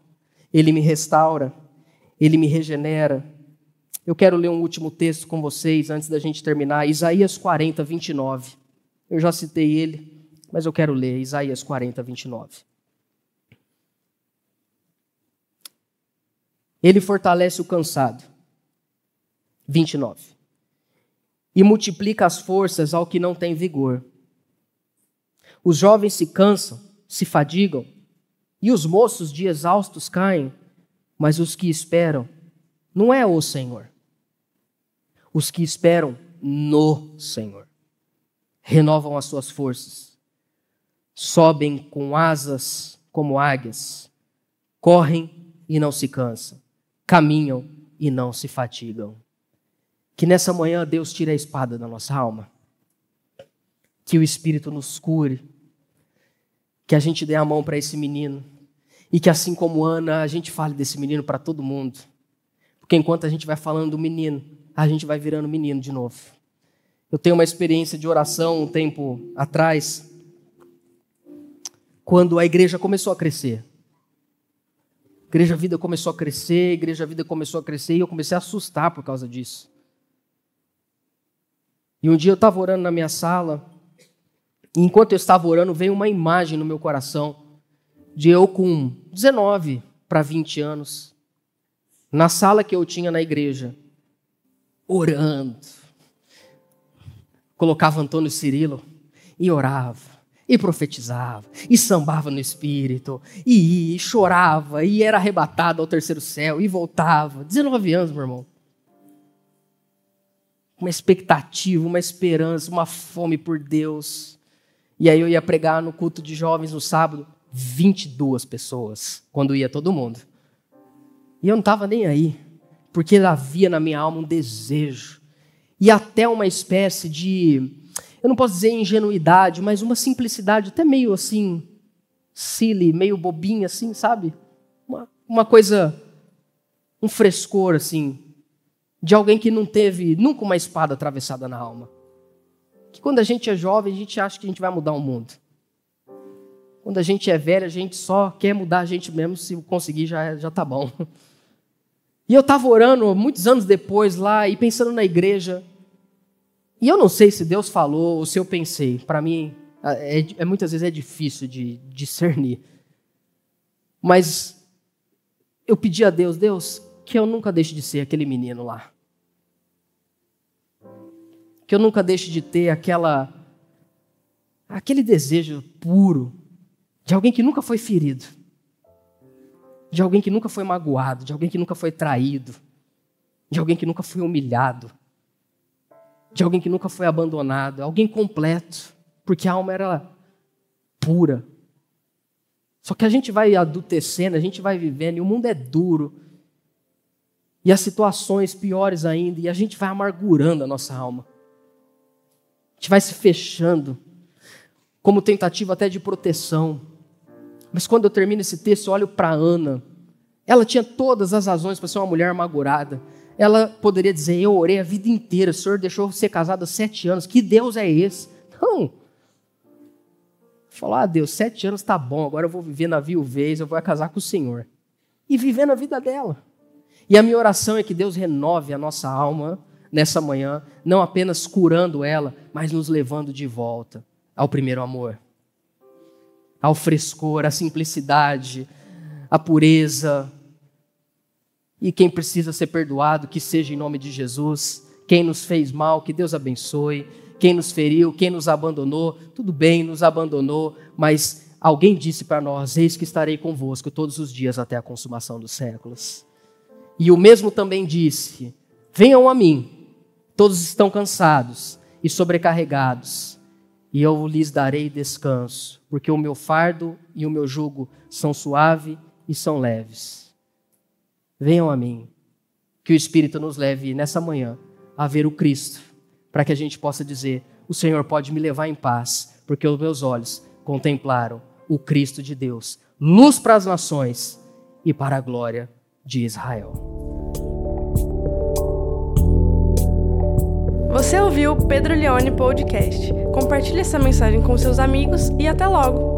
Ele me restaura, Ele me regenera. Eu quero ler um último texto com vocês antes da gente terminar, Isaías 40, 29. Eu já citei ele, mas eu quero ler Isaías 40, 29. Ele fortalece o cansado. 29 e multiplica as forças ao que não tem vigor. Os jovens se cansam, se fadigam, e os moços de exaustos caem, mas os que esperam não é o Senhor. Os que esperam no Senhor renovam as suas forças, sobem com asas como águias, correm e não se cansam, caminham e não se fatigam. Que nessa manhã Deus tire a espada da nossa alma. que o Espírito nos cure, que a gente dê a mão para esse menino e que, assim como Ana, a gente fale desse menino para todo mundo. Porque enquanto a gente vai falando do menino, a gente vai virando menino de novo. Eu tenho uma experiência de oração um tempo atrás, quando a igreja começou a crescer. Igreja Vida começou a crescer, Igreja Vida começou a crescer e eu comecei a assustar por causa disso. E um dia eu estava orando na minha sala, e enquanto eu estava orando, veio uma imagem no meu coração de eu com 19 para 20 anos, na sala que eu tinha na igreja, orando. Colocava Antônio Cirilo e orava e profetizava, e sambava no espírito, e ia, e chorava, e era arrebatado ao terceiro céu, e voltava. 19 anos, meu irmão. Uma expectativa, uma esperança, uma fome por Deus. E aí eu ia pregar no culto de jovens no sábado, 22 pessoas, quando ia todo mundo. E eu não estava nem aí, porque havia na minha alma um desejo, e até uma espécie de eu não posso dizer ingenuidade, mas uma simplicidade até meio assim, silly, meio bobinha assim, sabe? Uma, uma coisa, um frescor assim, de alguém que não teve nunca uma espada atravessada na alma. Que quando a gente é jovem, a gente acha que a gente vai mudar o mundo. Quando a gente é velho, a gente só quer mudar a gente mesmo, se conseguir já, já tá bom. <laughs> E eu estava orando muitos anos depois lá e pensando na igreja, e eu não sei se Deus falou ou se eu pensei. Para mim, é, é, muitas vezes é difícil de discernir. Mas eu pedi a Deus, Deus, que eu nunca deixe de ser aquele menino lá. Que eu nunca deixe de ter aquela aquele desejo puro de alguém que nunca foi ferido. De alguém que nunca foi magoado, de alguém que nunca foi traído, de alguém que nunca foi humilhado de alguém que nunca foi abandonado, alguém completo, porque a alma era pura. Só que a gente vai adultecendo, a gente vai vivendo, e o mundo é duro, e as situações piores ainda, e a gente vai amargurando a nossa alma. A gente vai se fechando, como tentativa até de proteção. Mas quando eu termino esse texto, eu olho para Ana. Ela tinha todas as razões para ser uma mulher amargurada ela poderia dizer: Eu orei a vida inteira, o Senhor deixou ser casado há sete anos, que Deus é esse? Não. Falar, ah, Deus, sete anos está bom, agora eu vou viver na viuvez, eu vou casar com o Senhor. E viver na vida dela. E a minha oração é que Deus renove a nossa alma nessa manhã, não apenas curando ela, mas nos levando de volta ao primeiro amor, ao frescor, à simplicidade, à pureza, e quem precisa ser perdoado, que seja em nome de Jesus. Quem nos fez mal, que Deus abençoe. Quem nos feriu, quem nos abandonou, tudo bem, nos abandonou, mas alguém disse para nós: Eis que estarei convosco todos os dias até a consumação dos séculos. E o mesmo também disse: Venham a mim, todos estão cansados e sobrecarregados, e eu lhes darei descanso, porque o meu fardo e o meu jugo são suave e são leves. Venham a mim. Que o Espírito nos leve nessa manhã a ver o Cristo, para que a gente possa dizer: o Senhor pode me levar em paz, porque os meus olhos contemplaram o Cristo de Deus, luz para as nações e para a glória de Israel. Você ouviu o Pedro Leone Podcast. Compartilhe essa mensagem com seus amigos e até logo!